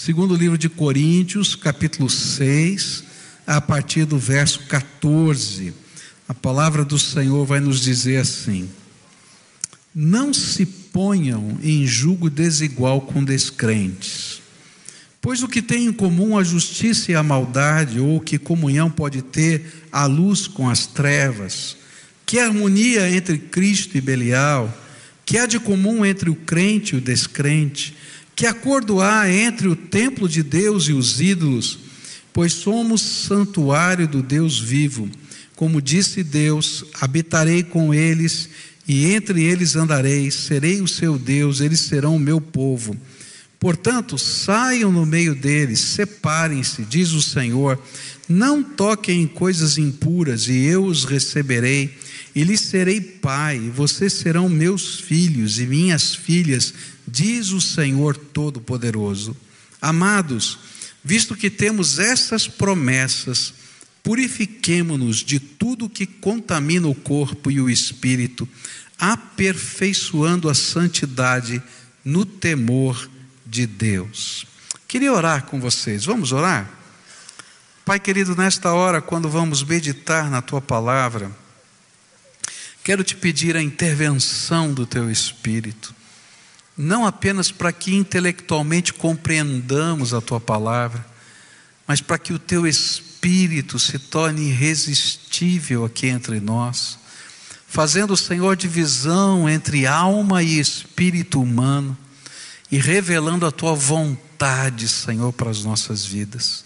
Segundo livro de Coríntios, capítulo 6, a partir do verso 14. A palavra do Senhor vai nos dizer assim: Não se ponham em julgo desigual com descrentes. Pois o que tem em comum a justiça e a maldade, ou que comunhão pode ter a luz com as trevas? Que harmonia entre Cristo e Belial? Que há de comum entre o crente e o descrente? Que acordo há entre o templo de Deus e os ídolos? Pois somos santuário do Deus vivo. Como disse Deus: habitarei com eles e entre eles andarei, serei o seu Deus, eles serão o meu povo. Portanto, saiam no meio deles, separem-se, diz o Senhor, não toquem em coisas impuras, e eu os receberei, e lhes serei pai, e vocês serão meus filhos e minhas filhas, diz o Senhor Todo-Poderoso. Amados, visto que temos essas promessas, purifiquemo-nos de tudo que contamina o corpo e o espírito, aperfeiçoando a santidade no temor de Deus. Queria orar com vocês, vamos orar? Pai querido, nesta hora, quando vamos meditar na tua palavra, quero te pedir a intervenção do teu Espírito não apenas para que intelectualmente compreendamos a tua palavra, mas para que o teu espírito se torne irresistível aqui entre nós, fazendo, Senhor, divisão entre alma e espírito humano e revelando a tua vontade, Senhor, para as nossas vidas.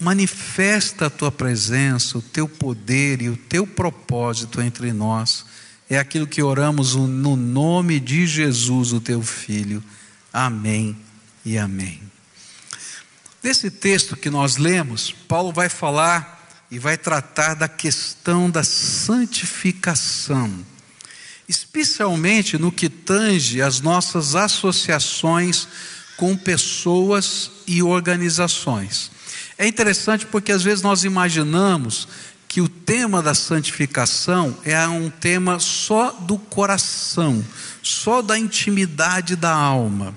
Manifesta a tua presença, o teu poder e o teu propósito entre nós é aquilo que oramos no nome de Jesus, o teu filho. Amém e amém. Nesse texto que nós lemos, Paulo vai falar e vai tratar da questão da santificação, especialmente no que tange as nossas associações com pessoas e organizações. É interessante porque às vezes nós imaginamos que o tema da santificação é um tema só do coração, só da intimidade da alma.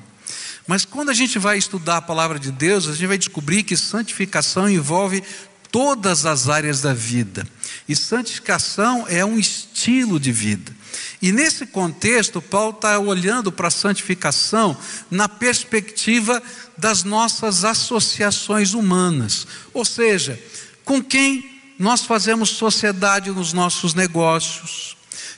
Mas quando a gente vai estudar a palavra de Deus, a gente vai descobrir que santificação envolve todas as áreas da vida. E santificação é um estilo de vida. E nesse contexto, Paulo está olhando para a santificação na perspectiva das nossas associações humanas. Ou seja, com quem nós fazemos sociedade nos nossos negócios,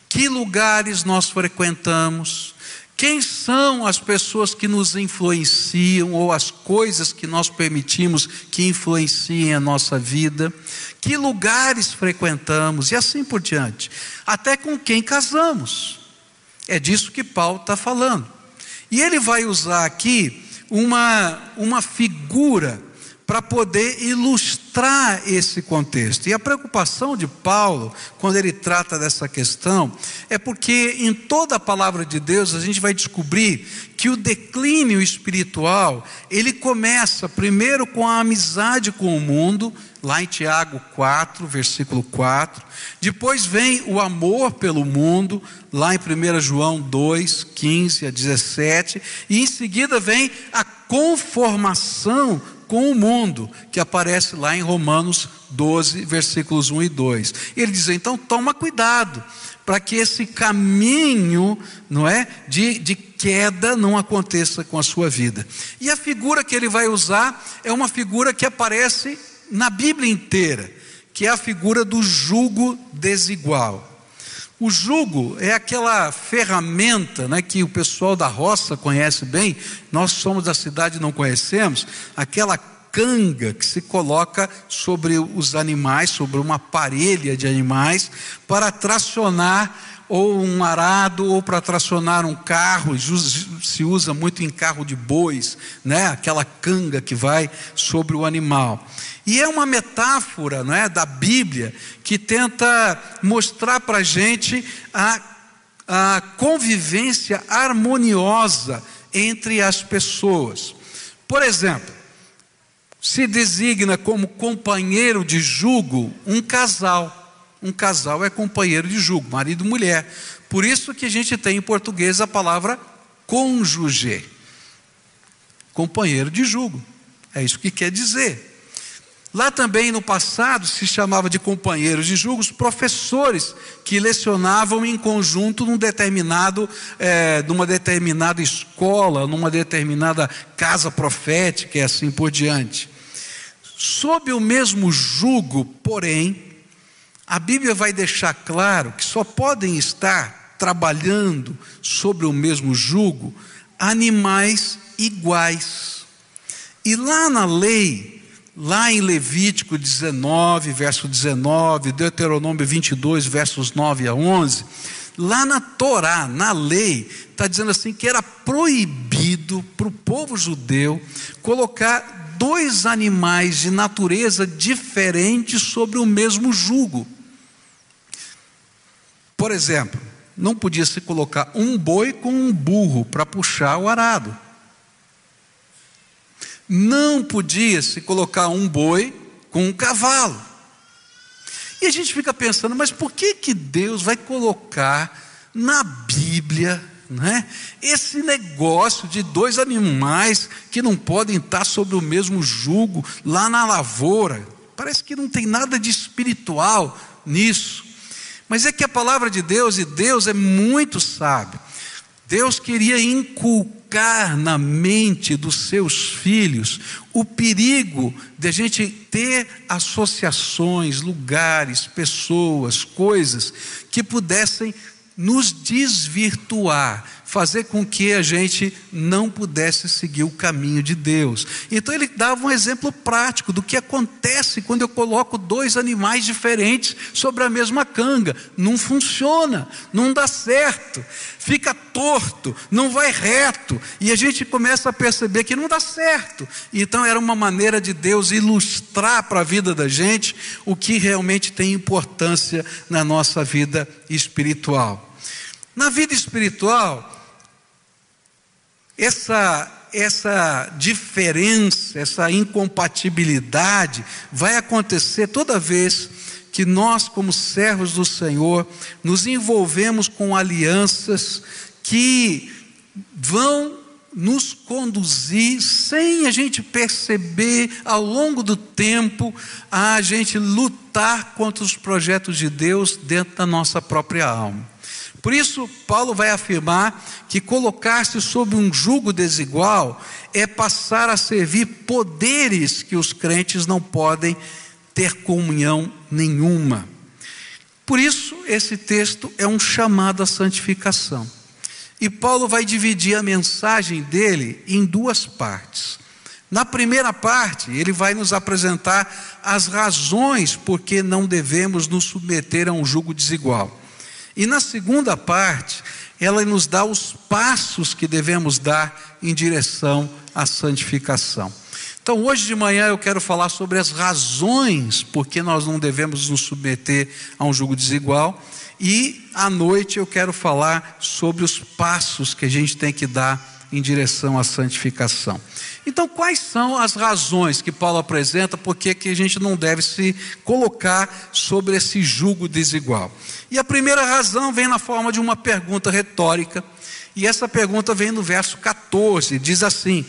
que lugares nós frequentamos, quem são as pessoas que nos influenciam ou as coisas que nós permitimos que influenciem a nossa vida, que lugares frequentamos e assim por diante, até com quem casamos. É disso que Paulo está falando. E ele vai usar aqui uma, uma figura para poder ilustrar esse contexto. E a preocupação de Paulo, quando ele trata dessa questão, é porque em toda a palavra de Deus a gente vai descobrir que o declínio espiritual, ele começa primeiro com a amizade com o mundo, lá em Tiago 4, versículo 4. Depois vem o amor pelo mundo, lá em 1 João 2, 15 a 17. E em seguida vem a conformação com o mundo, que aparece lá em Romanos 12, versículos 1 e 2. Ele diz: então toma cuidado, para que esse caminho, não é, de, de queda não aconteça com a sua vida. E a figura que ele vai usar é uma figura que aparece na Bíblia inteira, que é a figura do jugo desigual. O jugo é aquela ferramenta né, que o pessoal da roça conhece bem, nós somos da cidade e não conhecemos, aquela canga que se coloca sobre os animais, sobre uma parelha de animais, para tracionar ou um arado ou para tracionar um carro, se usa muito em carro de bois, né? aquela canga que vai sobre o animal. E é uma metáfora não é, da Bíblia que tenta mostrar para a gente a, a convivência harmoniosa entre as pessoas. Por exemplo, se designa como companheiro de jugo um casal um casal é companheiro de jugo, marido e mulher. Por isso que a gente tem em português a palavra cônjuge, companheiro de jugo. É isso que quer dizer. Lá também no passado se chamava de companheiros de julgos professores que lecionavam em conjunto num determinado, é, numa determinada escola, numa determinada casa profética e assim por diante. Sob o mesmo jugo, porém, a Bíblia vai deixar claro que só podem estar trabalhando sobre o mesmo jugo animais iguais. E lá na lei, Lá em Levítico 19, verso 19, Deuteronômio 22, versos 9 a 11, lá na Torá, na lei, está dizendo assim que era proibido para o povo judeu colocar dois animais de natureza diferente sobre o mesmo jugo. Por exemplo, não podia se colocar um boi com um burro para puxar o arado. Não podia se colocar um boi com um cavalo. E a gente fica pensando, mas por que, que Deus vai colocar na Bíblia né, esse negócio de dois animais que não podem estar sobre o mesmo jugo lá na lavoura? Parece que não tem nada de espiritual nisso. Mas é que a palavra de Deus, e Deus é muito sábio, Deus queria inculcar na mente dos seus filhos o perigo de a gente ter associações, lugares, pessoas, coisas que pudessem nos desvirtuar, fazer com que a gente não pudesse seguir o caminho de Deus. Então ele dava um exemplo prático do que acontece quando eu coloco dois animais diferentes sobre a mesma canga. Não funciona, não dá certo, fica torto, não vai reto, e a gente começa a perceber que não dá certo. Então era uma maneira de Deus ilustrar para a vida da gente o que realmente tem importância na nossa vida espiritual. Na vida espiritual, essa, essa diferença, essa incompatibilidade vai acontecer toda vez que nós, como servos do Senhor, nos envolvemos com alianças que vão nos conduzir, sem a gente perceber, ao longo do tempo, a gente lutar contra os projetos de Deus dentro da nossa própria alma. Por isso, Paulo vai afirmar que colocar-se sob um jugo desigual é passar a servir poderes que os crentes não podem ter comunhão nenhuma. Por isso, esse texto é um chamado à santificação. E Paulo vai dividir a mensagem dele em duas partes. Na primeira parte, ele vai nos apresentar as razões por que não devemos nos submeter a um jugo desigual. E na segunda parte, ela nos dá os passos que devemos dar em direção à santificação. Então, hoje de manhã eu quero falar sobre as razões por que nós não devemos nos submeter a um jugo desigual. E à noite eu quero falar sobre os passos que a gente tem que dar em direção à santificação. Então, quais são as razões que Paulo apresenta por que a gente não deve se colocar sobre esse jugo desigual? E a primeira razão vem na forma de uma pergunta retórica, e essa pergunta vem no verso 14, diz assim: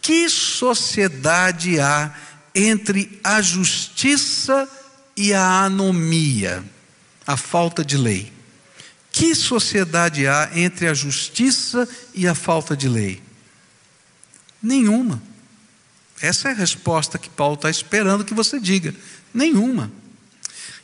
Que sociedade há entre a justiça e a anomia, a falta de lei? Que sociedade há entre a justiça e a falta de lei? Nenhuma. Essa é a resposta que Paulo está esperando que você diga. Nenhuma.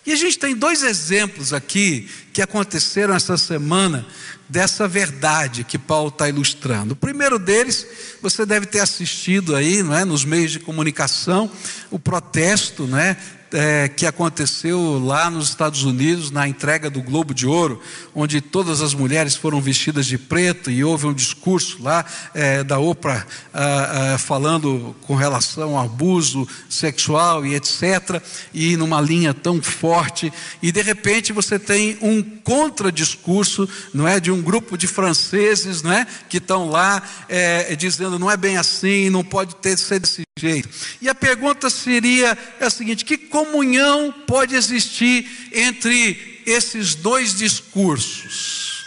E a gente tem dois exemplos aqui que aconteceram essa semana dessa verdade que Paulo está ilustrando. O primeiro deles, você deve ter assistido aí, não é, nos meios de comunicação, o protesto, não é, é, que aconteceu lá nos Estados Unidos, na entrega do Globo de Ouro, onde todas as mulheres foram vestidas de preto e houve um discurso lá é, da Oprah ah, ah, falando com relação ao abuso sexual e etc., e numa linha tão forte, e de repente você tem um contradiscurso, não é, de um grupo de franceses, não é, que estão lá é, dizendo não é bem assim, não pode ter ser desse jeito. E a pergunta seria é a seguinte: que comunhão pode existir entre esses dois discursos?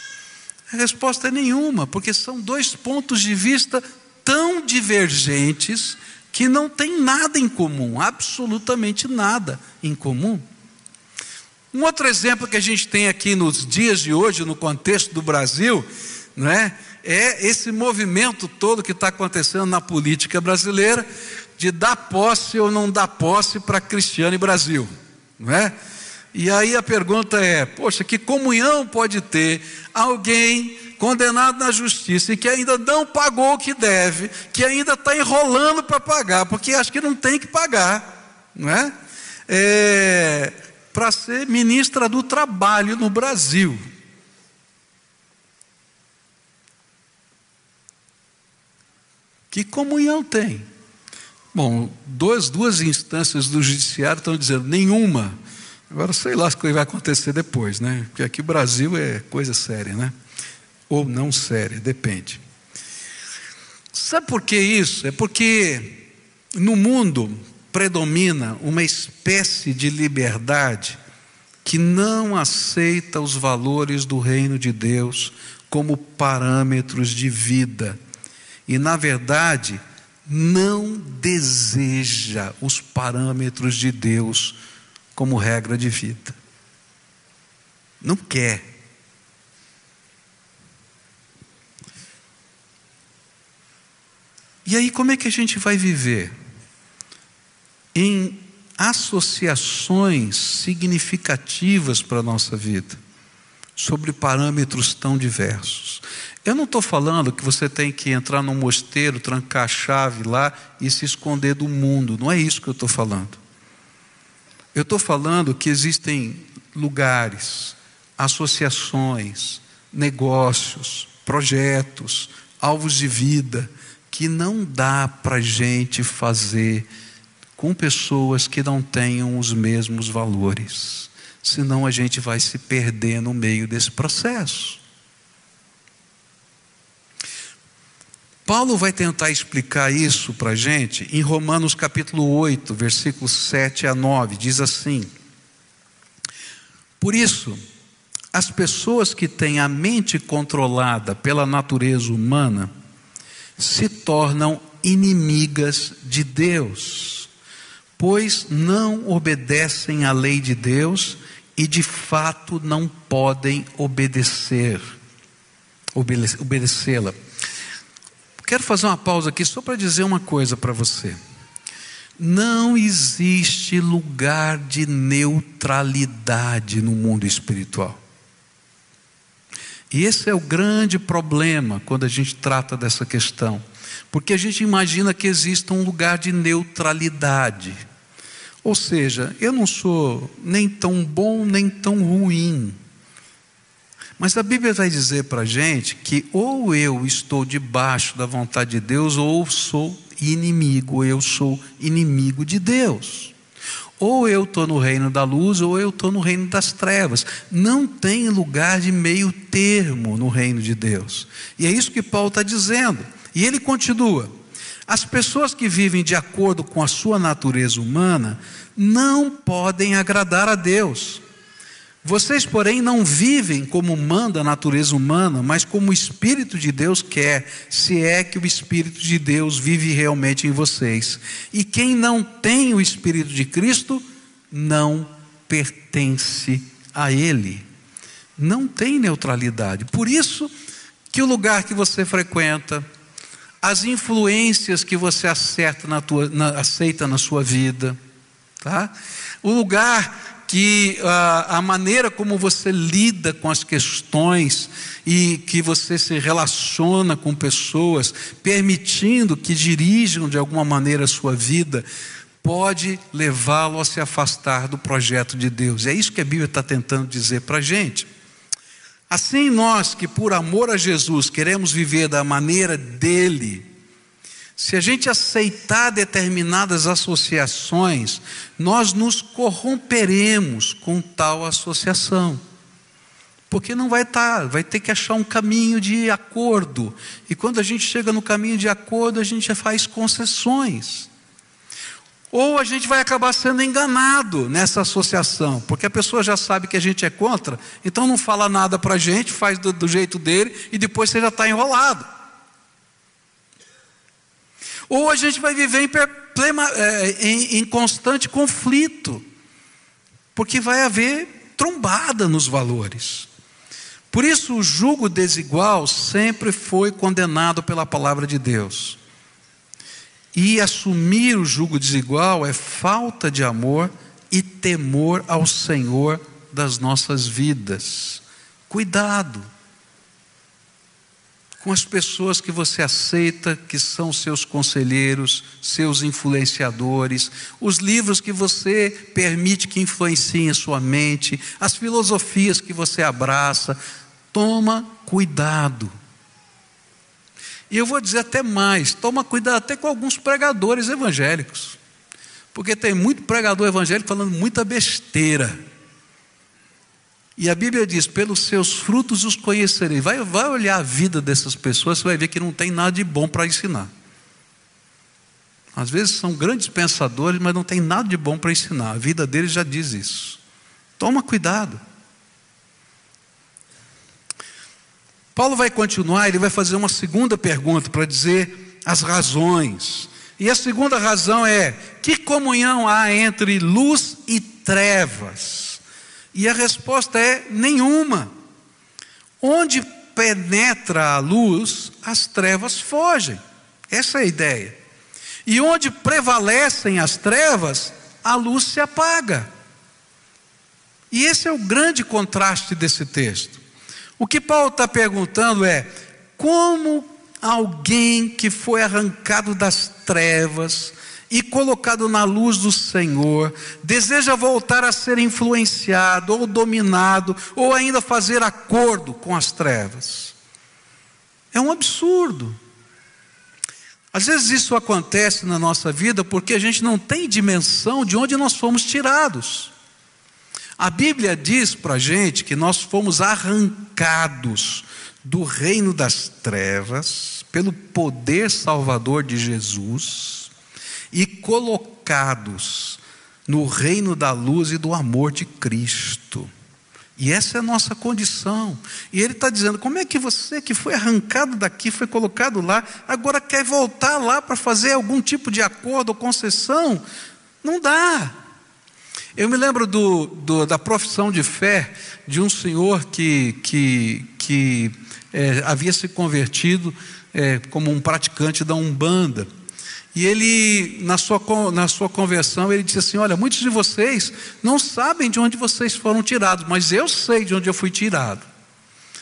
A resposta é nenhuma, porque são dois pontos de vista tão divergentes, que não têm nada em comum, absolutamente nada em comum. Um outro exemplo que a gente tem aqui nos dias de hoje, no contexto do Brasil, não é? é esse movimento todo que está acontecendo na política brasileira de dar posse ou não dar posse para Cristiano e Brasil, não é? E aí a pergunta é: poxa, que comunhão pode ter alguém condenado na justiça e que ainda não pagou o que deve, que ainda está enrolando para pagar, porque acho que não tem que pagar, não é? é para ser ministra do trabalho no Brasil. Que comunhão tem? Bom, duas, duas instâncias do judiciário estão dizendo nenhuma. Agora sei lá o que vai acontecer depois, né? Porque aqui o Brasil é coisa séria, né? Ou não séria, depende. Sabe por que isso? É porque no mundo predomina uma espécie de liberdade que não aceita os valores do reino de Deus como parâmetros de vida e, na verdade, não deseja os parâmetros de Deus como regra de vida. Não quer. E aí, como é que a gente vai viver? Em associações significativas para a nossa vida, sobre parâmetros tão diversos. Eu não estou falando que você tem que entrar num mosteiro, trancar a chave lá e se esconder do mundo, não é isso que eu estou falando. Eu estou falando que existem lugares, associações, negócios, projetos, alvos de vida, que não dá para gente fazer com pessoas que não tenham os mesmos valores, senão a gente vai se perder no meio desse processo. Paulo vai tentar explicar isso para a gente em Romanos capítulo 8, versículos 7 a 9, diz assim: Por isso, as pessoas que têm a mente controlada pela natureza humana se tornam inimigas de Deus, pois não obedecem à lei de Deus e de fato não podem obedecer, obedecê-la. Quero fazer uma pausa aqui só para dizer uma coisa para você. Não existe lugar de neutralidade no mundo espiritual. E esse é o grande problema quando a gente trata dessa questão. Porque a gente imagina que exista um lugar de neutralidade. Ou seja, eu não sou nem tão bom nem tão ruim. Mas a Bíblia vai dizer para a gente que ou eu estou debaixo da vontade de Deus, ou sou inimigo, ou eu sou inimigo de Deus. Ou eu estou no reino da luz, ou eu estou no reino das trevas. Não tem lugar de meio termo no reino de Deus. E é isso que Paulo está dizendo. E ele continua: as pessoas que vivem de acordo com a sua natureza humana não podem agradar a Deus. Vocês, porém, não vivem como manda a natureza humana, mas como o Espírito de Deus quer, se é que o Espírito de Deus vive realmente em vocês. E quem não tem o Espírito de Cristo, não pertence a Ele. Não tem neutralidade. Por isso que o lugar que você frequenta, as influências que você acerta na tua, na, aceita na sua vida, tá? o lugar que a, a maneira como você lida com as questões e que você se relaciona com pessoas, permitindo que dirijam de alguma maneira a sua vida, pode levá-lo a se afastar do projeto de Deus. É isso que a Bíblia está tentando dizer para a gente. Assim, nós que por amor a Jesus queremos viver da maneira dele, se a gente aceitar determinadas associações, nós nos corromperemos com tal associação. Porque não vai estar, tá, vai ter que achar um caminho de acordo. E quando a gente chega no caminho de acordo, a gente faz concessões. Ou a gente vai acabar sendo enganado nessa associação, porque a pessoa já sabe que a gente é contra, então não fala nada para a gente, faz do, do jeito dele e depois você já está enrolado. Ou a gente vai viver em, é, em, em constante conflito, porque vai haver trombada nos valores. Por isso, o jugo desigual sempre foi condenado pela palavra de Deus. E assumir o jugo desigual é falta de amor e temor ao Senhor das nossas vidas. Cuidado com as pessoas que você aceita, que são seus conselheiros, seus influenciadores, os livros que você permite que influenciem a sua mente, as filosofias que você abraça. Toma cuidado. E eu vou dizer até mais: toma cuidado até com alguns pregadores evangélicos. Porque tem muito pregador evangélico falando muita besteira. E a Bíblia diz: pelos seus frutos os conhecerei. Vai, vai olhar a vida dessas pessoas, você vai ver que não tem nada de bom para ensinar. Às vezes são grandes pensadores, mas não tem nada de bom para ensinar. A vida deles já diz isso. Toma cuidado. Paulo vai continuar, ele vai fazer uma segunda pergunta para dizer as razões. E a segunda razão é: que comunhão há entre luz e trevas? E a resposta é nenhuma. Onde penetra a luz, as trevas fogem. Essa é a ideia. E onde prevalecem as trevas, a luz se apaga. E esse é o grande contraste desse texto. O que Paulo está perguntando é: como alguém que foi arrancado das trevas, e colocado na luz do Senhor, deseja voltar a ser influenciado ou dominado, ou ainda fazer acordo com as trevas. É um absurdo. Às vezes isso acontece na nossa vida porque a gente não tem dimensão de onde nós fomos tirados. A Bíblia diz para a gente que nós fomos arrancados do reino das trevas pelo poder salvador de Jesus e colocados no reino da luz e do amor de Cristo. E essa é a nossa condição. E ele está dizendo: como é que você, que foi arrancado daqui, foi colocado lá, agora quer voltar lá para fazer algum tipo de acordo ou concessão? Não dá. Eu me lembro do, do, da profissão de fé de um senhor que, que, que é, havia se convertido é, como um praticante da Umbanda. E ele, na sua, na sua conversão, ele disse assim: Olha, muitos de vocês não sabem de onde vocês foram tirados, mas eu sei de onde eu fui tirado.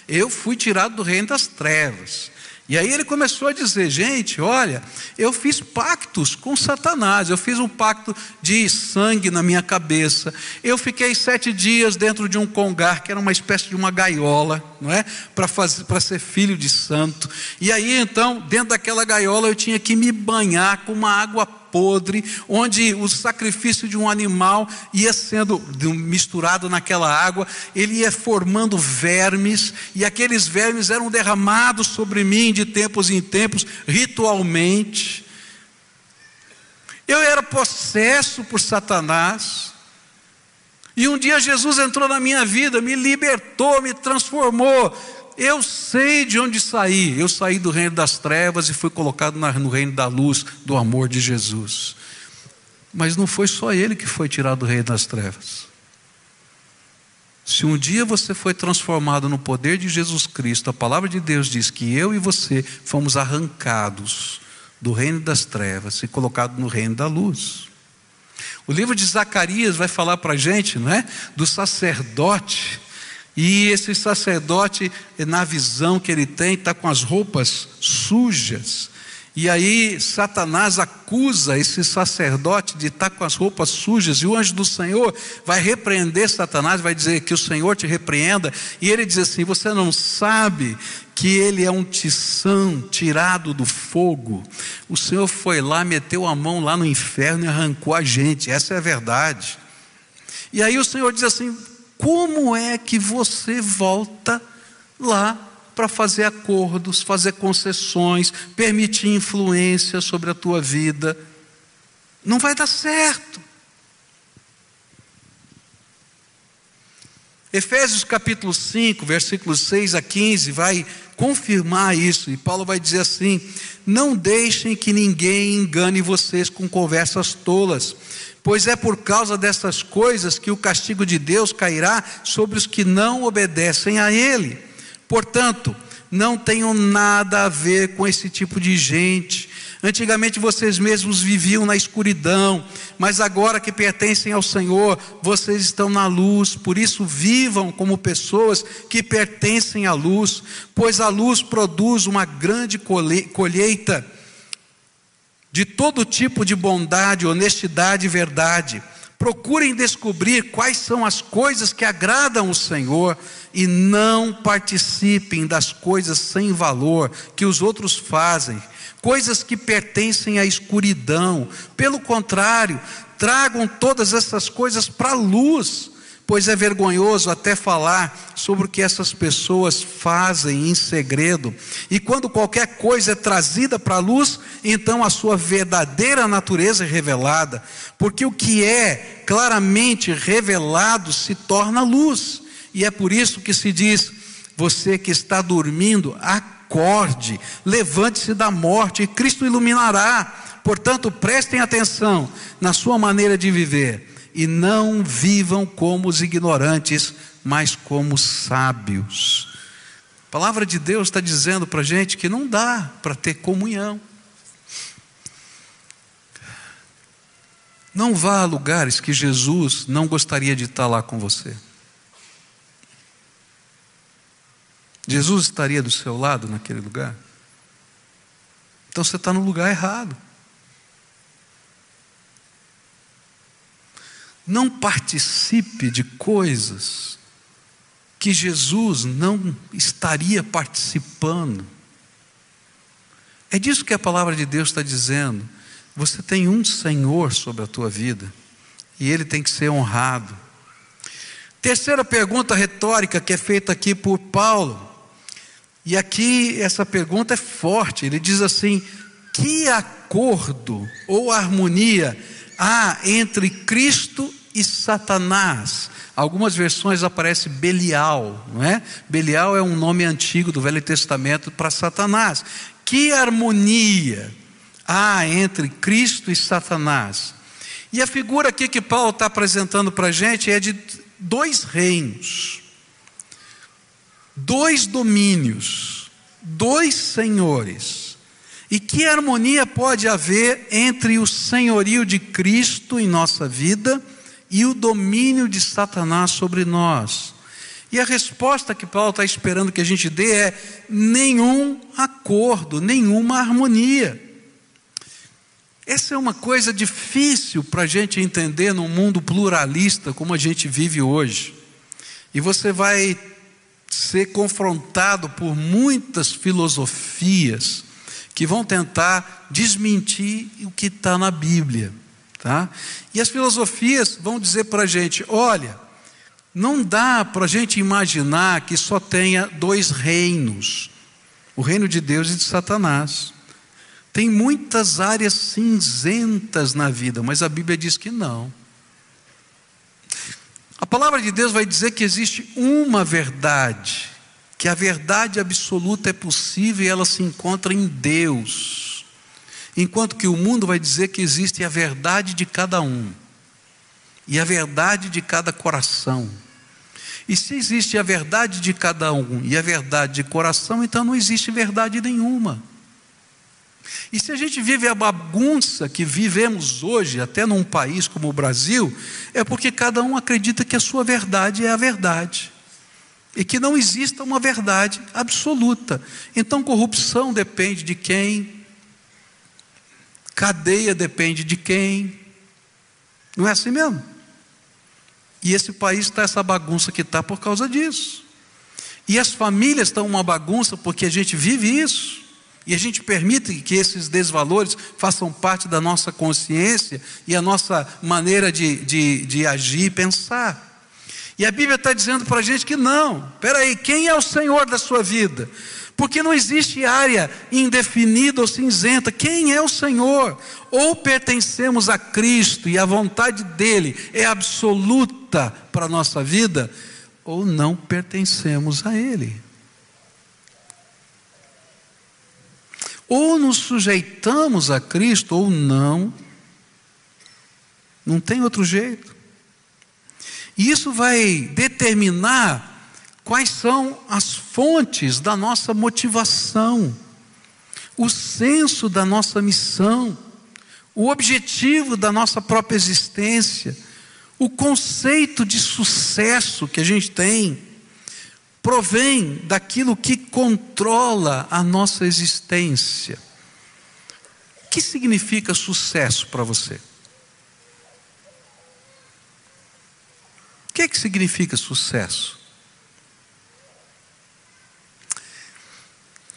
Eu fui tirado do reino das trevas. E aí ele começou a dizer: gente, olha, eu fiz pactos com Satanás, eu fiz um pacto de sangue na minha cabeça. Eu fiquei sete dias dentro de um congar, que era uma espécie de uma gaiola, não é? Para ser filho de santo. E aí então, dentro daquela gaiola, eu tinha que me banhar com uma água podre, onde o sacrifício de um animal ia sendo misturado naquela água, ele ia formando vermes, e aqueles vermes eram derramados sobre mim de tempos em tempos, ritualmente. Eu era possesso por Satanás. E um dia Jesus entrou na minha vida, me libertou, me transformou. Eu sei de onde saí. Eu saí do reino das trevas e fui colocado no reino da luz, do amor de Jesus. Mas não foi só ele que foi tirado do reino das trevas. Se um dia você foi transformado no poder de Jesus Cristo, a palavra de Deus diz que eu e você fomos arrancados do reino das trevas e colocados no reino da luz. O livro de Zacarias vai falar para a gente, não é? Do sacerdote e esse sacerdote, na visão que ele tem, está com as roupas sujas. E aí Satanás acusa esse sacerdote de estar tá com as roupas sujas, e o anjo do Senhor vai repreender Satanás, vai dizer que o Senhor te repreenda, e ele diz assim: Você não sabe que ele é um tição tirado do fogo. O Senhor foi lá, meteu a mão lá no inferno e arrancou a gente, essa é a verdade. E aí o Senhor diz assim: como é que você volta lá para fazer acordos, fazer concessões, permitir influência sobre a tua vida? Não vai dar certo. Efésios capítulo 5, versículos 6 a 15, vai confirmar isso. E Paulo vai dizer assim: não deixem que ninguém engane vocês com conversas tolas, pois é por causa dessas coisas que o castigo de Deus cairá sobre os que não obedecem a Ele. Portanto, não tenham nada a ver com esse tipo de gente. Antigamente vocês mesmos viviam na escuridão, mas agora que pertencem ao Senhor, vocês estão na luz. Por isso, vivam como pessoas que pertencem à luz, pois a luz produz uma grande colheita de todo tipo de bondade, honestidade e verdade. Procurem descobrir quais são as coisas que agradam o Senhor e não participem das coisas sem valor que os outros fazem, coisas que pertencem à escuridão. Pelo contrário, tragam todas essas coisas para a luz pois é vergonhoso até falar sobre o que essas pessoas fazem em segredo. E quando qualquer coisa é trazida para a luz, então a sua verdadeira natureza é revelada, porque o que é claramente revelado se torna luz. E é por isso que se diz: você que está dormindo, acorde, levante-se da morte e Cristo iluminará. Portanto, prestem atenção na sua maneira de viver e não vivam como os ignorantes, mas como sábios. A palavra de Deus está dizendo para a gente que não dá para ter comunhão. Não vá a lugares que Jesus não gostaria de estar lá com você. Jesus estaria do seu lado naquele lugar? Então você está no lugar errado. Não participe de coisas que Jesus não estaria participando. É disso que a palavra de Deus está dizendo. Você tem um Senhor sobre a tua vida e ele tem que ser honrado. Terceira pergunta retórica que é feita aqui por Paulo. E aqui essa pergunta é forte. Ele diz assim: que acordo ou harmonia há entre Cristo e Satanás. Algumas versões aparece Belial, não é? Belial é um nome antigo do Velho Testamento para Satanás. Que harmonia há entre Cristo e Satanás? E a figura aqui que Paulo está apresentando para a gente é de dois reinos, dois domínios, dois senhores. E que harmonia pode haver entre o senhorio de Cristo em nossa vida e o domínio de Satanás sobre nós. E a resposta que Paulo está esperando que a gente dê é nenhum acordo, nenhuma harmonia. Essa é uma coisa difícil para a gente entender num mundo pluralista como a gente vive hoje. E você vai ser confrontado por muitas filosofias que vão tentar desmentir o que está na Bíblia. Tá? E as filosofias vão dizer para a gente: olha, não dá para a gente imaginar que só tenha dois reinos, o reino de Deus e de Satanás. Tem muitas áreas cinzentas na vida, mas a Bíblia diz que não. A palavra de Deus vai dizer que existe uma verdade, que a verdade absoluta é possível e ela se encontra em Deus. Enquanto que o mundo vai dizer que existe a verdade de cada um e a verdade de cada coração. E se existe a verdade de cada um e a verdade de coração, então não existe verdade nenhuma. E se a gente vive a bagunça que vivemos hoje, até num país como o Brasil, é porque cada um acredita que a sua verdade é a verdade. E que não exista uma verdade absoluta. Então, corrupção depende de quem Cadeia depende de quem? Não é assim mesmo? E esse país está essa bagunça que está por causa disso. E as famílias estão uma bagunça porque a gente vive isso. E a gente permite que esses desvalores façam parte da nossa consciência e a nossa maneira de, de, de agir e pensar. E a Bíblia está dizendo para a gente que não. Espera aí, quem é o Senhor da sua vida? Porque não existe área indefinida ou cinzenta. Quem é o Senhor? Ou pertencemos a Cristo e a vontade dele é absoluta para a nossa vida, ou não pertencemos a Ele. Ou nos sujeitamos a Cristo ou não. Não tem outro jeito. E isso vai determinar quais são as fontes da nossa motivação, o senso da nossa missão, o objetivo da nossa própria existência, o conceito de sucesso que a gente tem provém daquilo que controla a nossa existência. O que significa sucesso para você? O que, é que significa sucesso?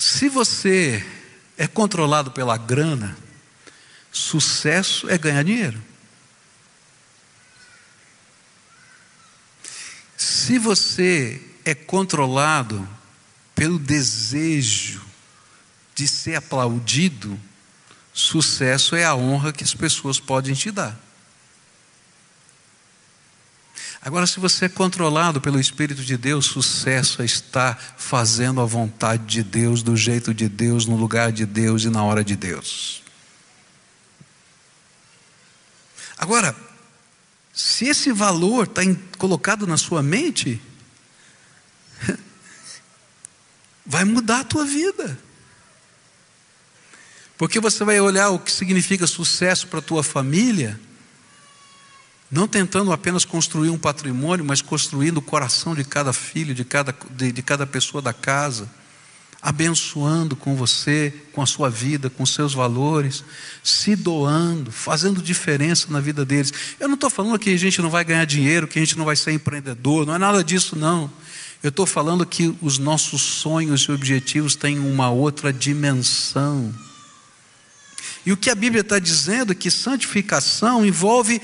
Se você é controlado pela grana, sucesso é ganhar dinheiro. Se você é controlado pelo desejo de ser aplaudido, sucesso é a honra que as pessoas podem te dar. Agora, se você é controlado pelo Espírito de Deus, sucesso é estar fazendo a vontade de Deus, do jeito de Deus, no lugar de Deus e na hora de Deus. Agora, se esse valor está colocado na sua mente, vai mudar a tua vida. Porque você vai olhar o que significa sucesso para a tua família, não tentando apenas construir um patrimônio, mas construindo o coração de cada filho, de cada, de, de cada pessoa da casa, abençoando com você, com a sua vida, com seus valores, se doando, fazendo diferença na vida deles. Eu não estou falando que a gente não vai ganhar dinheiro, que a gente não vai ser empreendedor, não é nada disso, não. Eu estou falando que os nossos sonhos e objetivos têm uma outra dimensão. E o que a Bíblia está dizendo é que santificação envolve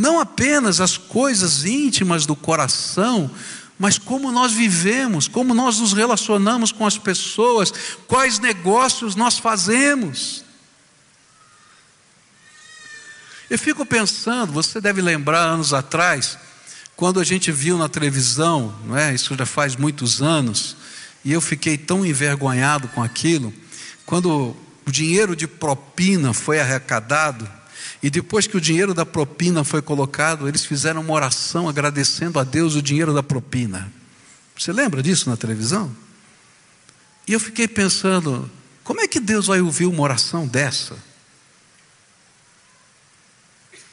não apenas as coisas íntimas do coração, mas como nós vivemos, como nós nos relacionamos com as pessoas, quais negócios nós fazemos. Eu fico pensando, você deve lembrar anos atrás, quando a gente viu na televisão, não é? isso já faz muitos anos, e eu fiquei tão envergonhado com aquilo, quando o dinheiro de propina foi arrecadado, e depois que o dinheiro da propina foi colocado, eles fizeram uma oração agradecendo a Deus o dinheiro da propina. Você lembra disso na televisão? E eu fiquei pensando, como é que Deus vai ouvir uma oração dessa?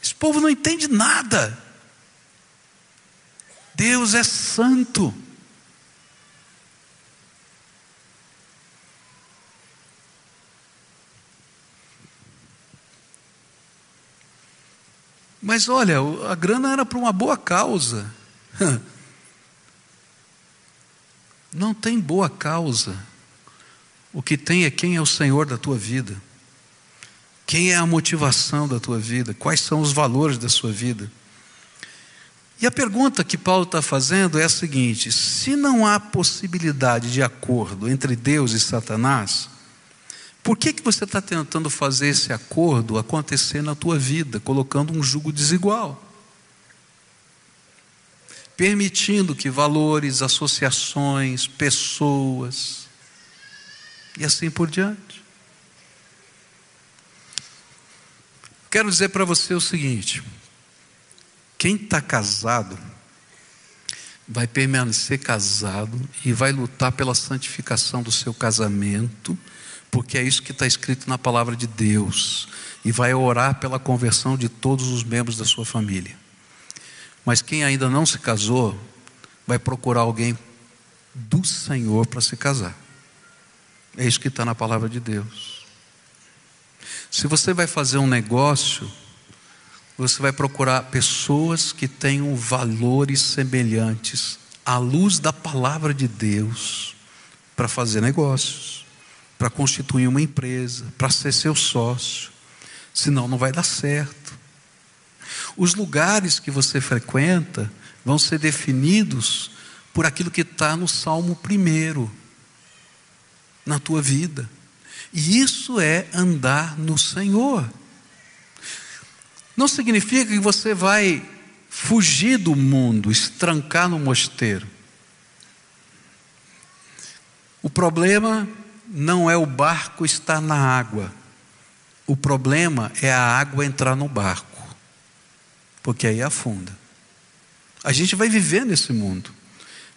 Esse povo não entende nada. Deus é santo. Mas olha, a grana era para uma boa causa. Não tem boa causa. O que tem é quem é o Senhor da tua vida. Quem é a motivação da tua vida? Quais são os valores da sua vida? E a pergunta que Paulo está fazendo é a seguinte: se não há possibilidade de acordo entre Deus e Satanás, por que, que você está tentando fazer esse acordo acontecer na tua vida, colocando um jugo desigual? Permitindo que valores, associações, pessoas, e assim por diante. Quero dizer para você o seguinte: quem está casado vai permanecer casado e vai lutar pela santificação do seu casamento, porque é isso que está escrito na palavra de Deus, e vai orar pela conversão de todos os membros da sua família. Mas quem ainda não se casou, vai procurar alguém do Senhor para se casar. É isso que está na palavra de Deus. Se você vai fazer um negócio, você vai procurar pessoas que tenham valores semelhantes à luz da palavra de Deus para fazer negócios, para constituir uma empresa, para ser seu sócio. Senão não vai dar certo. Os lugares que você frequenta vão ser definidos por aquilo que está no Salmo primeiro na tua vida. E isso é andar no Senhor não significa que você vai fugir do mundo, estrancar no mosteiro. O problema não é o barco estar na água. O problema é a água entrar no barco, porque aí afunda. A gente vai viver nesse mundo,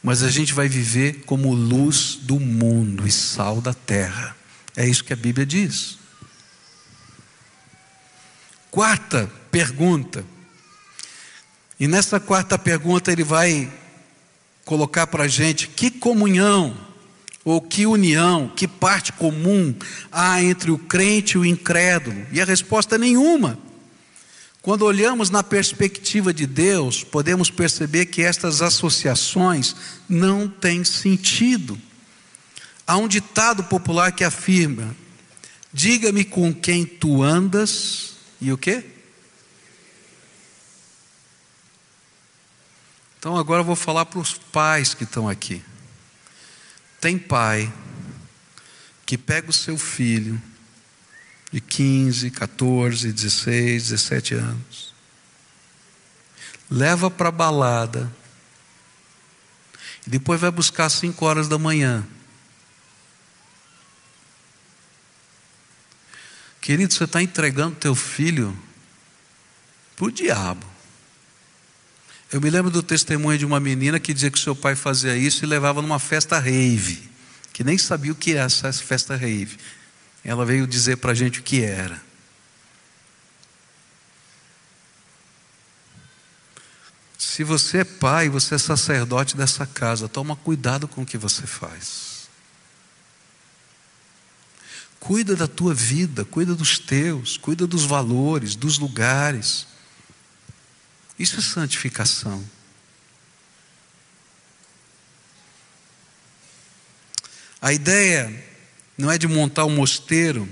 mas a gente vai viver como luz do mundo e sal da terra. É isso que a Bíblia diz. Quarta pergunta. E nessa quarta pergunta ele vai colocar para a gente que comunhão, ou que união, que parte comum há entre o crente e o incrédulo? E a resposta é nenhuma. Quando olhamos na perspectiva de Deus, podemos perceber que estas associações não têm sentido. Há um ditado popular que afirma: Diga-me com quem tu andas e o quê? Então agora eu vou falar para os pais que estão aqui. Tem pai que pega o seu filho de 15, 14, 16, 17 anos, leva para a balada, e depois vai buscar às 5 horas da manhã. Querido, você está entregando teu filho para o diabo. Eu me lembro do testemunho de uma menina que dizia que seu pai fazia isso e levava numa festa rave, que nem sabia o que era essa festa rave. Ela veio dizer para a gente o que era. Se você é pai, você é sacerdote dessa casa, toma cuidado com o que você faz. Cuida da tua vida, cuida dos teus, cuida dos valores, dos lugares. Isso é santificação. A ideia não é de montar um mosteiro,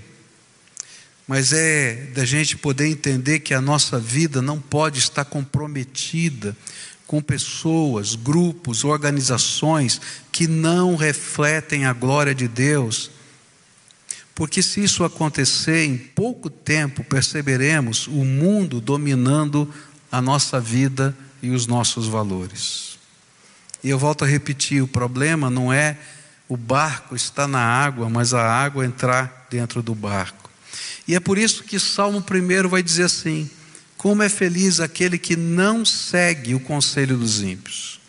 mas é da gente poder entender que a nossa vida não pode estar comprometida com pessoas, grupos, organizações que não refletem a glória de Deus. Porque se isso acontecer, em pouco tempo perceberemos o mundo dominando a nossa vida e os nossos valores. E eu volto a repetir: o problema não é o barco estar na água, mas a água entrar dentro do barco. E é por isso que Salmo 1 vai dizer assim: Como é feliz aquele que não segue o conselho dos ímpios,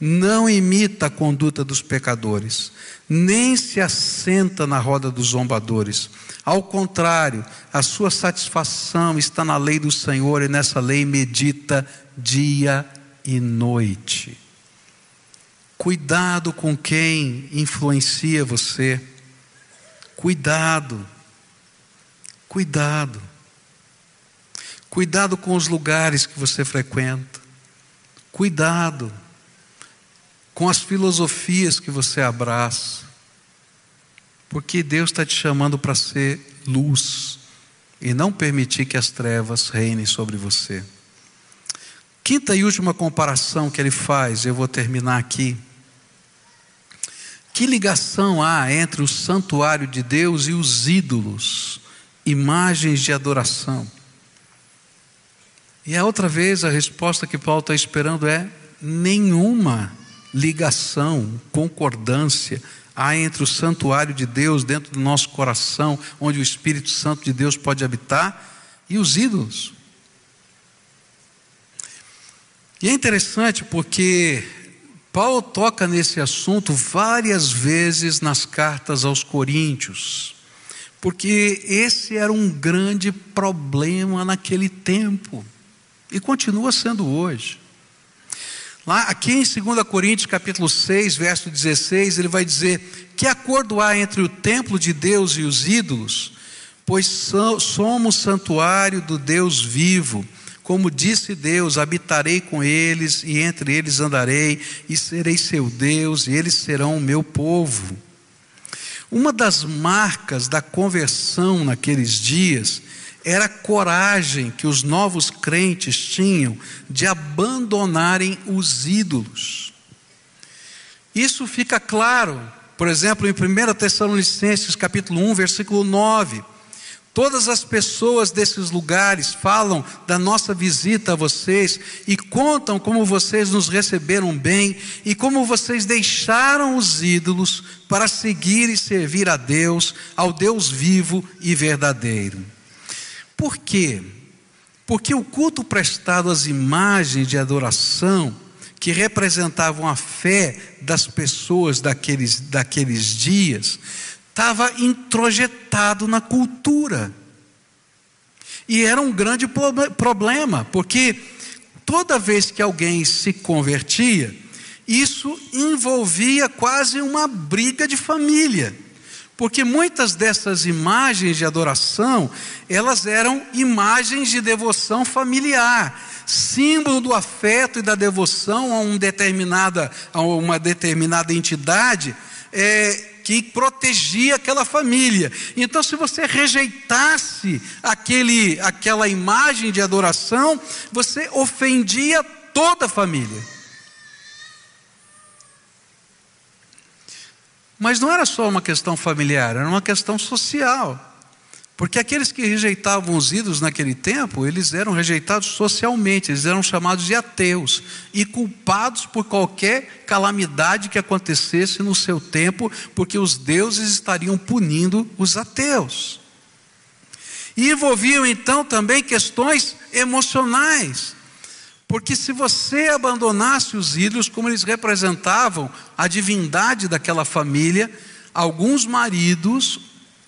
não imita a conduta dos pecadores, nem se assenta na roda dos zombadores ao contrário, a sua satisfação está na lei do Senhor e nessa lei medita dia e noite. Cuidado com quem influencia você. Cuidado. Cuidado. Cuidado com os lugares que você frequenta. Cuidado com as filosofias que você abraça. Porque Deus está te chamando para ser luz e não permitir que as trevas reinem sobre você. Quinta e última comparação que ele faz, eu vou terminar aqui. Que ligação há entre o santuário de Deus e os ídolos, imagens de adoração? E a outra vez a resposta que Paulo está esperando é nenhuma ligação, concordância há entre o santuário de Deus dentro do nosso coração, onde o Espírito Santo de Deus pode habitar, e os ídolos. E é interessante porque Paulo toca nesse assunto várias vezes nas cartas aos Coríntios, porque esse era um grande problema naquele tempo e continua sendo hoje. Lá, aqui em 2 Coríntios capítulo 6, verso 16, ele vai dizer: Que acordo há entre o templo de Deus e os ídolos? Pois somos santuário do Deus vivo. Como disse Deus: habitarei com eles, e entre eles andarei, e serei seu Deus, e eles serão o meu povo. Uma das marcas da conversão naqueles dias era a coragem que os novos crentes tinham de abandonarem os ídolos. Isso fica claro, por exemplo, em 1 Tessalonicenses capítulo 1, versículo 9. Todas as pessoas desses lugares falam da nossa visita a vocês e contam como vocês nos receberam bem e como vocês deixaram os ídolos para seguir e servir a Deus, ao Deus vivo e verdadeiro. Por quê? Porque o culto prestado às imagens de adoração, que representavam a fé das pessoas daqueles, daqueles dias, estava introjetado na cultura. E era um grande problema, porque toda vez que alguém se convertia, isso envolvia quase uma briga de família. Porque muitas dessas imagens de adoração, elas eram imagens de devoção familiar, símbolo do afeto e da devoção a, um determinada, a uma determinada entidade, é, que protegia aquela família. Então, se você rejeitasse aquele, aquela imagem de adoração, você ofendia toda a família. Mas não era só uma questão familiar, era uma questão social. Porque aqueles que rejeitavam os ídolos naquele tempo, eles eram rejeitados socialmente, eles eram chamados de ateus e culpados por qualquer calamidade que acontecesse no seu tempo, porque os deuses estariam punindo os ateus. E envolviam então também questões emocionais. Porque se você abandonasse os ídolos, como eles representavam a divindade daquela família, alguns maridos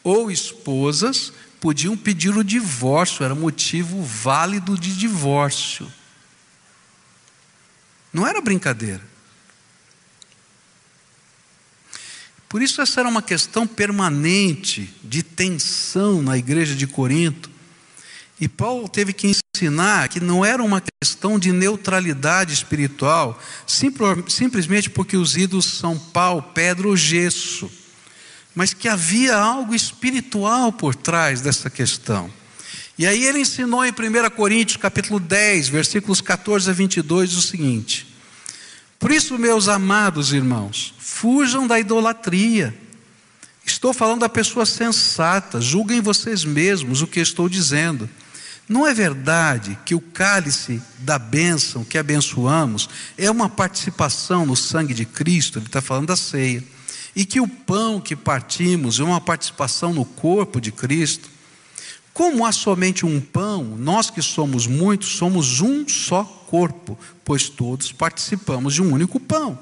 ou esposas podiam pedir o divórcio, era motivo válido de divórcio. Não era brincadeira. Por isso, essa era uma questão permanente de tensão na igreja de Corinto. E Paulo teve que ensinar que não era uma questão de neutralidade espiritual, simplesmente porque os ídolos são pau, pedra ou gesso mas que havia algo espiritual por trás dessa questão. E aí ele ensinou em 1 Coríntios capítulo 10, versículos 14 a 22 o seguinte: Por isso, meus amados irmãos, fujam da idolatria. Estou falando da pessoa sensata, julguem vocês mesmos o que estou dizendo. Não é verdade que o cálice da bênção que abençoamos é uma participação no sangue de Cristo? Ele está falando da ceia e que o pão que partimos é uma participação no corpo de Cristo. Como há somente um pão, nós que somos muitos somos um só corpo, pois todos participamos de um único pão.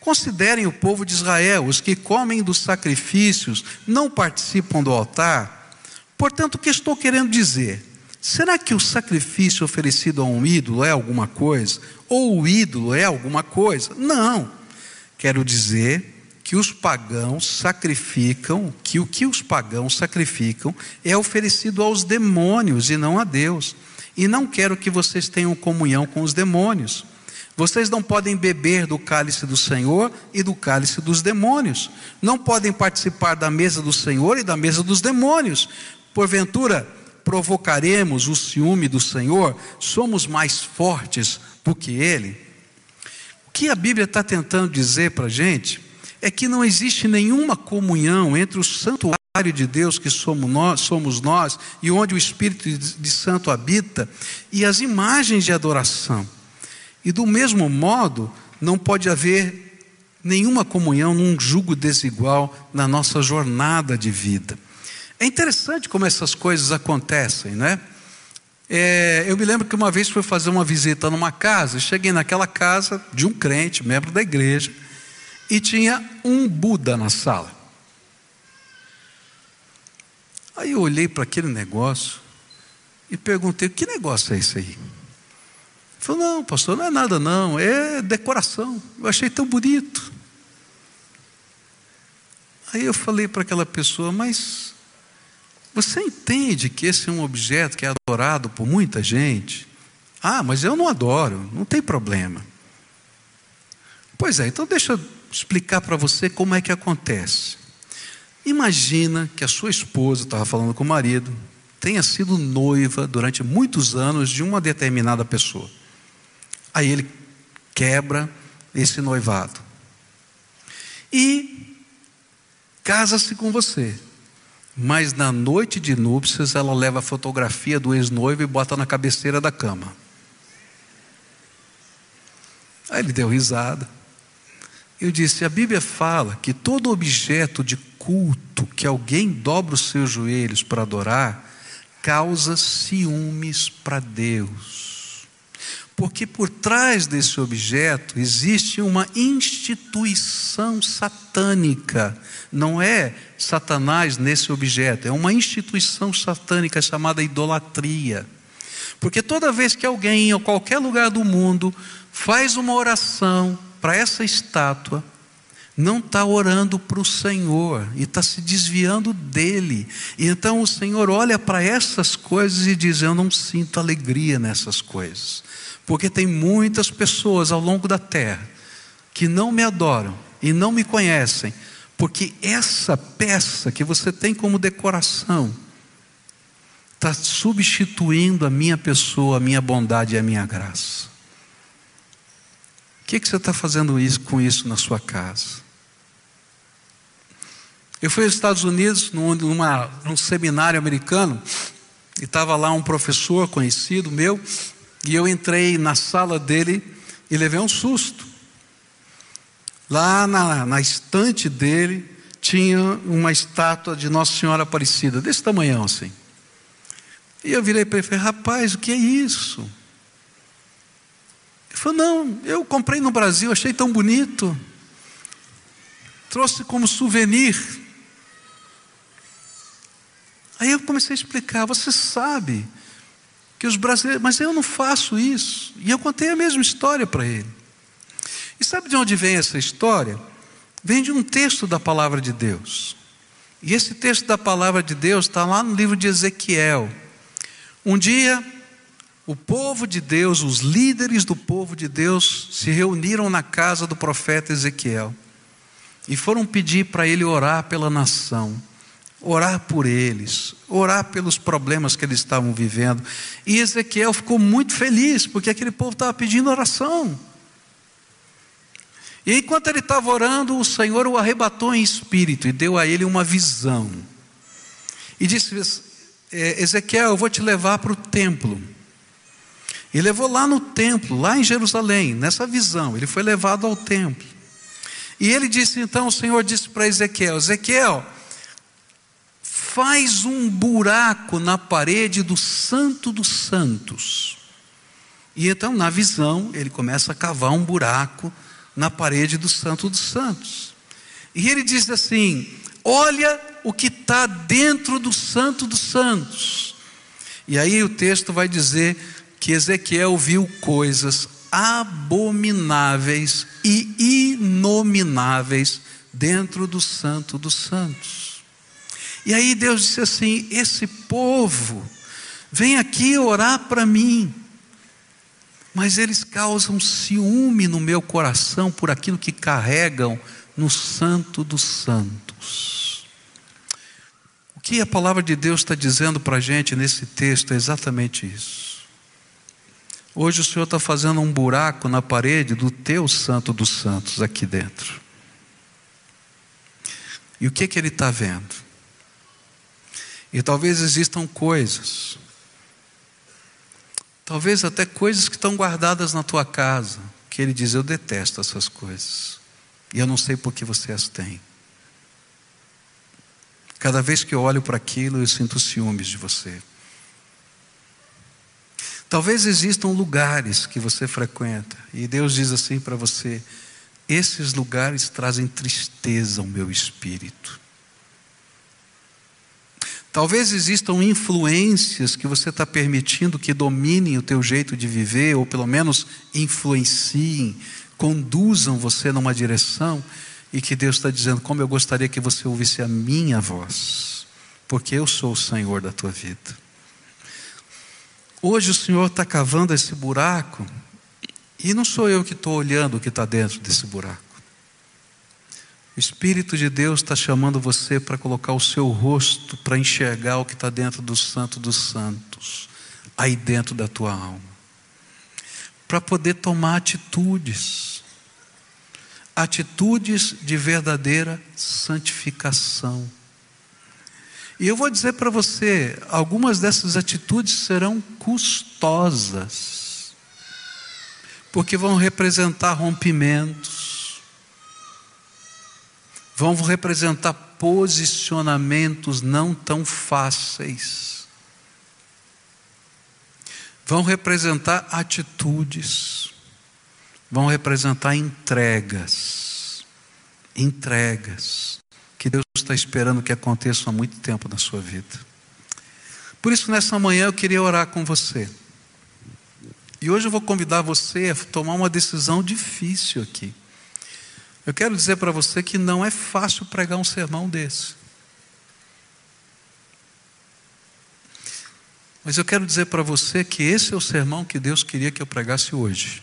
Considerem o povo de Israel, os que comem dos sacrifícios não participam do altar. Portanto, o que estou querendo dizer? Será que o sacrifício oferecido a um ídolo é alguma coisa? Ou o ídolo é alguma coisa? Não. Quero dizer que os pagãos sacrificam, que o que os pagãos sacrificam é oferecido aos demônios e não a Deus. E não quero que vocês tenham comunhão com os demônios. Vocês não podem beber do cálice do Senhor e do cálice dos demônios. Não podem participar da mesa do Senhor e da mesa dos demônios. Porventura, provocaremos o ciúme do Senhor? Somos mais fortes do que Ele? O que a Bíblia está tentando dizer para a gente é que não existe nenhuma comunhão entre o santuário de Deus que somos nós, somos nós e onde o Espírito de Santo habita e as imagens de adoração. E do mesmo modo, não pode haver nenhuma comunhão num jugo desigual na nossa jornada de vida. É interessante como essas coisas acontecem, né? É, eu me lembro que uma vez fui fazer uma visita numa casa, cheguei naquela casa de um crente, membro da igreja, e tinha um Buda na sala. Aí eu olhei para aquele negócio e perguntei: que negócio é esse aí? Ele falou: não, pastor, não é nada, não, é decoração. Eu achei tão bonito. Aí eu falei para aquela pessoa: mas você entende que esse é um objeto que é adorado por muita gente? Ah, mas eu não adoro, não tem problema. Pois é, então deixa eu explicar para você como é que acontece. Imagina que a sua esposa, estava falando com o marido, tenha sido noiva durante muitos anos de uma determinada pessoa. Aí ele quebra esse noivado. E casa-se com você. Mas na noite de núpcias ela leva a fotografia do ex-noivo e bota na cabeceira da cama. Aí ele deu risada. Eu disse: a Bíblia fala que todo objeto de culto que alguém dobra os seus joelhos para adorar causa ciúmes para Deus. Porque por trás desse objeto existe uma instituição satânica. Não é Satanás nesse objeto, é uma instituição satânica chamada idolatria. Porque toda vez que alguém em qualquer lugar do mundo faz uma oração para essa estátua, não está orando para o Senhor e está se desviando dele. E então o Senhor olha para essas coisas e diz: Eu não sinto alegria nessas coisas. Porque tem muitas pessoas ao longo da terra que não me adoram e não me conhecem, porque essa peça que você tem como decoração está substituindo a minha pessoa, a minha bondade e a minha graça. O que, que você está fazendo isso, com isso na sua casa? Eu fui aos Estados Unidos num, numa, num seminário americano e estava lá um professor conhecido meu e eu entrei na sala dele e levei um susto. Lá na, na estante dele tinha uma estátua de Nossa Senhora Aparecida, desse tamanhão assim. E eu virei para ele e falei, rapaz, o que é isso? Ele falou, não, eu comprei no Brasil, achei tão bonito. Trouxe como souvenir. Aí eu comecei a explicar, você sabe que os brasileiros, mas eu não faço isso. E eu contei a mesma história para ele. E sabe de onde vem essa história? Vem de um texto da palavra de Deus. E esse texto da palavra de Deus está lá no livro de Ezequiel. Um dia, o povo de Deus, os líderes do povo de Deus, se reuniram na casa do profeta Ezequiel e foram pedir para ele orar pela nação orar por eles, orar pelos problemas que eles estavam vivendo. E Ezequiel ficou muito feliz, porque aquele povo estava pedindo oração. E enquanto ele estava orando, o Senhor o arrebatou em espírito e deu a ele uma visão. E disse: é, Ezequiel, eu vou te levar para o templo. E levou lá no templo, lá em Jerusalém, nessa visão. Ele foi levado ao templo. E ele disse: então, o Senhor disse para Ezequiel: Ezequiel, faz um buraco na parede do Santo dos Santos. E então, na visão, ele começa a cavar um buraco na parede do Santo dos Santos. E ele diz assim: Olha o que está dentro do Santo dos Santos. E aí o texto vai dizer que Ezequiel viu coisas abomináveis e inomináveis dentro do Santo dos Santos. E aí Deus disse assim: Esse povo vem aqui orar para mim, mas eles causam ciúme no meu coração por aquilo que carregam no Santo dos Santos. O que a palavra de Deus está dizendo para a gente nesse texto é exatamente isso. Hoje o Senhor está fazendo um buraco na parede do teu Santo dos Santos aqui dentro. E o que, que ele está vendo? E talvez existam coisas, talvez até coisas que estão guardadas na tua casa, que ele diz: Eu detesto essas coisas, e eu não sei por que você as tem. Cada vez que eu olho para aquilo, eu sinto ciúmes de você. Talvez existam lugares que você frequenta, e Deus diz assim para você: esses lugares trazem tristeza ao meu espírito. Talvez existam influências que você está permitindo que dominem o teu jeito de viver, ou pelo menos influenciem, conduzam você numa direção, e que Deus está dizendo: como eu gostaria que você ouvisse a minha voz, porque eu sou o Senhor da tua vida. Hoje o Senhor está cavando esse buraco, e não sou eu que estou olhando o que está dentro desse buraco. O Espírito de Deus está chamando você para colocar o seu rosto para enxergar o que está dentro do Santo dos Santos, aí dentro da tua alma, para poder tomar atitudes, atitudes de verdadeira santificação. E eu vou dizer para você: algumas dessas atitudes serão custosas, porque vão representar rompimentos, vão representar posicionamentos não tão fáceis, vão representar atitudes, vão representar entregas, entregas que Deus está esperando que aconteçam há muito tempo na sua vida. Por isso, nessa manhã eu queria orar com você. E hoje eu vou convidar você a tomar uma decisão difícil aqui. Eu quero dizer para você que não é fácil pregar um sermão desse. Mas eu quero dizer para você que esse é o sermão que Deus queria que eu pregasse hoje.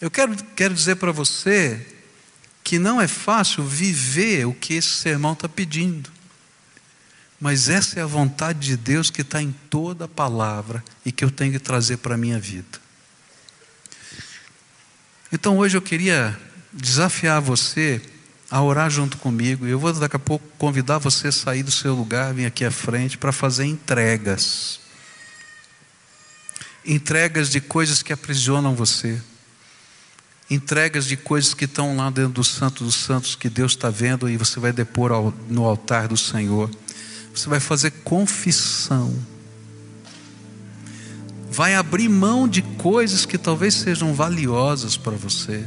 Eu quero, quero dizer para você que não é fácil viver o que esse sermão está pedindo. Mas essa é a vontade de Deus que está em toda a palavra e que eu tenho que trazer para a minha vida. Então hoje eu queria desafiar você a orar junto comigo. Eu vou daqui a pouco convidar você a sair do seu lugar, vir aqui à frente para fazer entregas. Entregas de coisas que aprisionam você entregas de coisas que estão lá dentro do Santo dos Santos que Deus está vendo e você vai depor ao, no altar do Senhor. Você vai fazer confissão. Vai abrir mão de coisas que talvez sejam valiosas para você,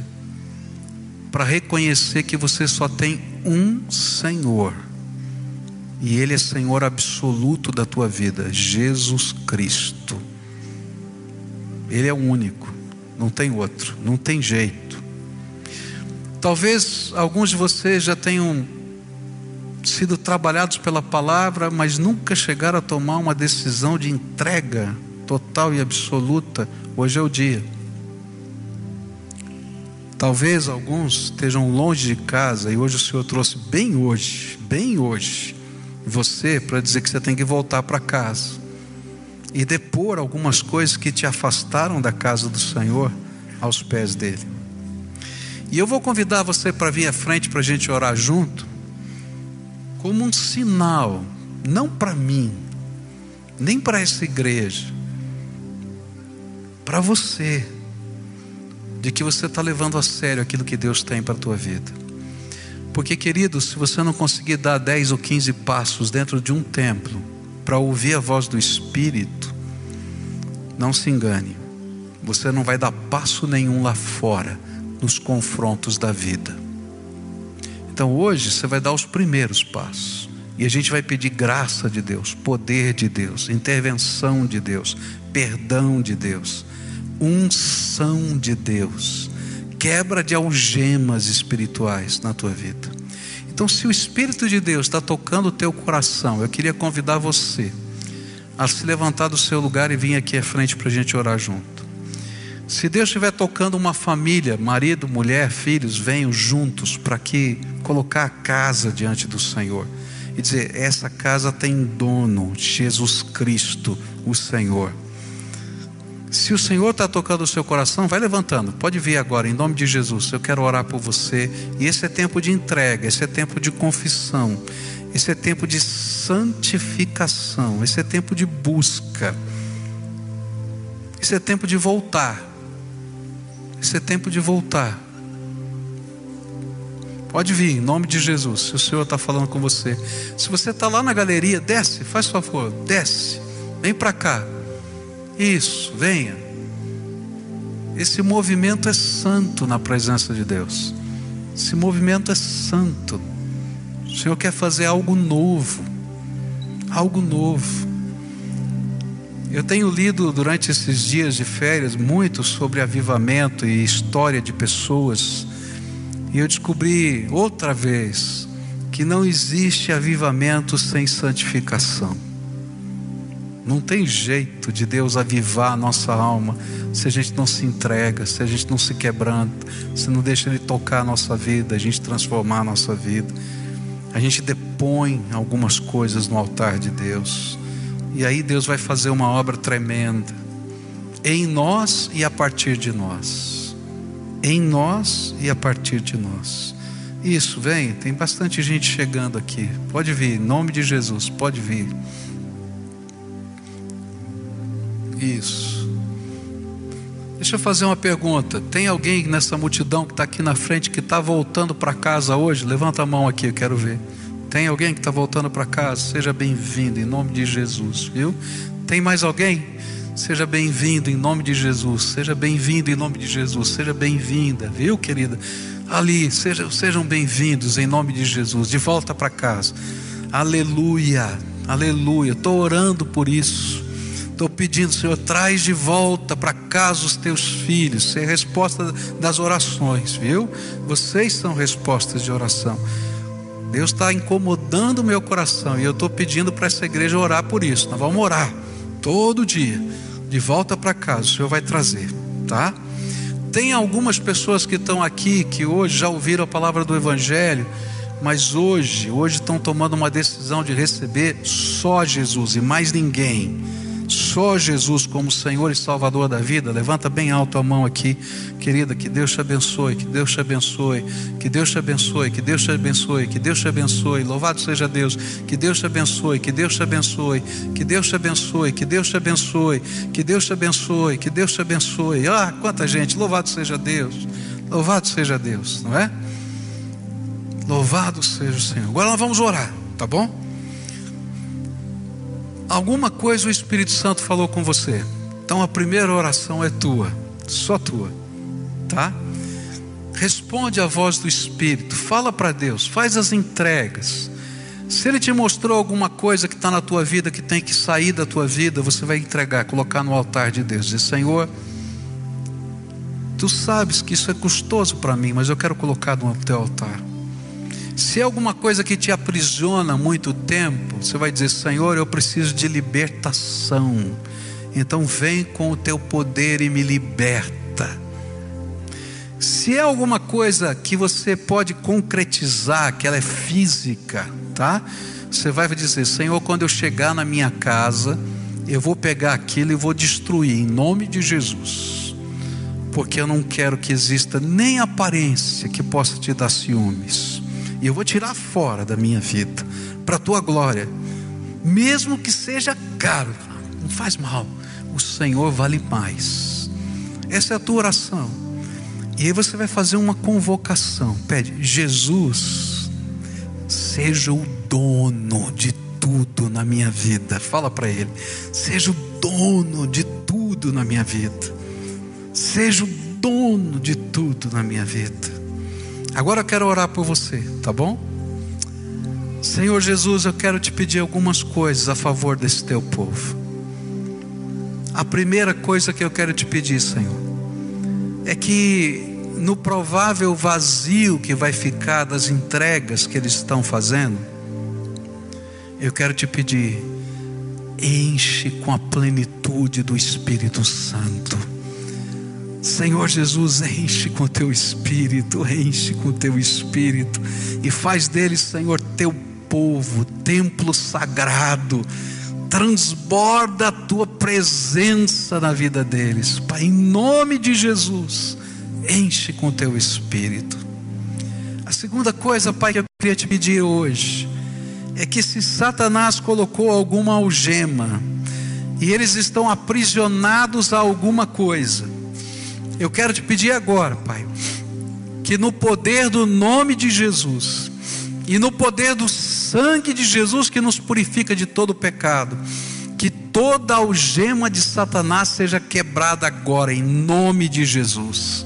para reconhecer que você só tem um Senhor. E Ele é Senhor absoluto da tua vida, Jesus Cristo. Ele é o único não tem outro, não tem jeito. Talvez alguns de vocês já tenham sido trabalhados pela palavra, mas nunca chegaram a tomar uma decisão de entrega total e absoluta. Hoje é o dia. Talvez alguns estejam longe de casa e hoje o Senhor trouxe bem hoje, bem hoje, você para dizer que você tem que voltar para casa e depor algumas coisas que te afastaram da casa do Senhor aos pés dele. E eu vou convidar você para vir à frente para a gente orar junto, como um sinal, não para mim, nem para essa igreja, para você, de que você está levando a sério aquilo que Deus tem para a tua vida. Porque, querido, se você não conseguir dar 10 ou 15 passos dentro de um templo, para ouvir a voz do Espírito, não se engane, você não vai dar passo nenhum lá fora nos confrontos da vida. Então hoje você vai dar os primeiros passos. E a gente vai pedir graça de Deus, poder de Deus, intervenção de Deus, perdão de Deus, unção de Deus, quebra de algemas espirituais na tua vida. Então, se o Espírito de Deus está tocando o teu coração, eu queria convidar você a se levantar do seu lugar e vir aqui à frente para a gente orar junto. Se Deus estiver tocando uma família, marido, mulher, filhos, venham juntos para que colocar a casa diante do Senhor e dizer: essa casa tem dono, Jesus Cristo, o Senhor. Se o Senhor está tocando o seu coração, vai levantando. Pode vir agora, em nome de Jesus. Eu quero orar por você. E esse é tempo de entrega, esse é tempo de confissão, esse é tempo de santificação, esse é tempo de busca, esse é tempo de voltar. Esse é tempo de voltar. Pode vir, em nome de Jesus, se o Senhor está falando com você. Se você está lá na galeria, desce, faz favor, desce, vem para cá. Isso, venha. Esse movimento é santo na presença de Deus. Esse movimento é santo. O Senhor quer fazer algo novo. Algo novo. Eu tenho lido durante esses dias de férias muito sobre avivamento e história de pessoas. E eu descobri outra vez que não existe avivamento sem santificação. Não tem jeito de Deus avivar a nossa alma se a gente não se entrega, se a gente não se quebranta, se não deixa Ele tocar a nossa vida, a gente transformar a nossa vida. A gente depõe algumas coisas no altar de Deus. E aí Deus vai fazer uma obra tremenda em nós e a partir de nós. Em nós e a partir de nós. Isso, vem, tem bastante gente chegando aqui. Pode vir, em nome de Jesus, pode vir. Isso. Deixa eu fazer uma pergunta. Tem alguém nessa multidão que está aqui na frente que está voltando para casa hoje? Levanta a mão aqui, eu quero ver. Tem alguém que está voltando para casa? Seja bem-vindo em nome de Jesus, viu? Tem mais alguém? Seja bem-vindo em nome de Jesus. Seja bem-vindo em nome de Jesus. Seja bem-vinda, viu, querida? Ali, seja, sejam bem-vindos em nome de Jesus. De volta para casa. Aleluia, aleluia. Estou orando por isso. Estou pedindo, Senhor, traz de volta para casa os teus filhos. Ser resposta das orações, viu? Vocês são respostas de oração. Deus está incomodando o meu coração e eu estou pedindo para essa igreja orar por isso. Nós vamos orar todo dia, de volta para casa, o Senhor vai trazer, tá? Tem algumas pessoas que estão aqui que hoje já ouviram a palavra do Evangelho, mas hoje, hoje estão tomando uma decisão de receber só Jesus e mais ninguém só Jesus como Senhor e Salvador da vida, levanta bem alto a mão aqui, querida, que Deus te abençoe, que Deus te abençoe, que Deus te abençoe, que Deus te abençoe, que Deus te abençoe, louvado seja Deus, que Deus te abençoe, que Deus te abençoe, que Deus te abençoe, que Deus te abençoe, que Deus te abençoe, que Deus te abençoe. Ah, quanta gente, louvado seja Deus, louvado seja Deus, não é? Louvado seja o Senhor. Agora nós vamos orar, tá bom? Alguma coisa o Espírito Santo falou com você. Então a primeira oração é tua, só tua, tá? Responde à voz do Espírito, fala para Deus, faz as entregas. Se Ele te mostrou alguma coisa que está na tua vida, que tem que sair da tua vida, você vai entregar, colocar no altar de Deus. Dizer, Senhor, Tu sabes que isso é custoso para mim, mas eu quero colocar no teu altar. Se é alguma coisa que te aprisiona muito tempo, você vai dizer: Senhor, eu preciso de libertação. Então vem com o teu poder e me liberta. Se é alguma coisa que você pode concretizar, que ela é física, tá? Você vai dizer: Senhor, quando eu chegar na minha casa, eu vou pegar aquilo e vou destruir em nome de Jesus. Porque eu não quero que exista nem aparência que possa te dar ciúmes e eu vou tirar fora da minha vida, para a tua glória, mesmo que seja caro, não faz mal, o Senhor vale mais. Essa é a tua oração. E aí você vai fazer uma convocação. Pede, Jesus, seja o dono de tudo na minha vida. Fala para Ele, seja o dono de tudo na minha vida. Seja o dono de tudo na minha vida. Agora eu quero orar por você, tá bom? Senhor Jesus, eu quero te pedir algumas coisas a favor desse teu povo. A primeira coisa que eu quero te pedir, Senhor, é que no provável vazio que vai ficar das entregas que eles estão fazendo, eu quero te pedir, enche com a plenitude do Espírito Santo Senhor Jesus, enche com teu espírito, enche com teu espírito e faz deles, Senhor, teu povo, templo sagrado. Transborda a tua presença na vida deles, Pai, em nome de Jesus, enche com teu espírito. A segunda coisa, Pai, que eu queria te pedir hoje é que se Satanás colocou alguma algema e eles estão aprisionados a alguma coisa, eu quero te pedir agora, Pai, que no poder do nome de Jesus e no poder do sangue de Jesus que nos purifica de todo pecado, que toda algema de Satanás seja quebrada agora em nome de Jesus.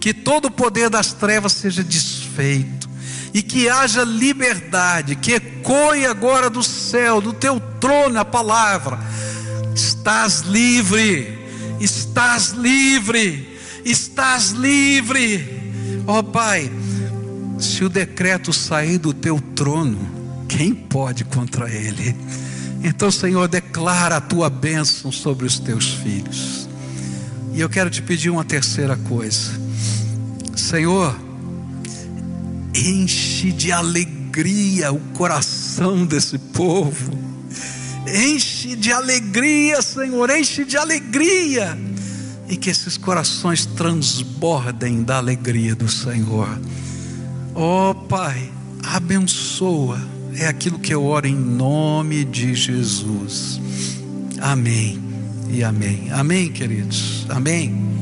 Que todo o poder das trevas seja desfeito e que haja liberdade, que ecoe agora do céu, do teu trono a palavra: estás livre, estás livre estás livre. Ó oh, Pai, se o decreto sair do teu trono, quem pode contra ele? Então, Senhor, declara a tua bênção sobre os teus filhos. E eu quero te pedir uma terceira coisa. Senhor, enche de alegria o coração desse povo. Enche de alegria, Senhor, enche de alegria e que esses corações transbordem da alegria do Senhor. Ó oh, Pai, abençoa. É aquilo que eu oro em nome de Jesus. Amém e amém. Amém, queridos. Amém.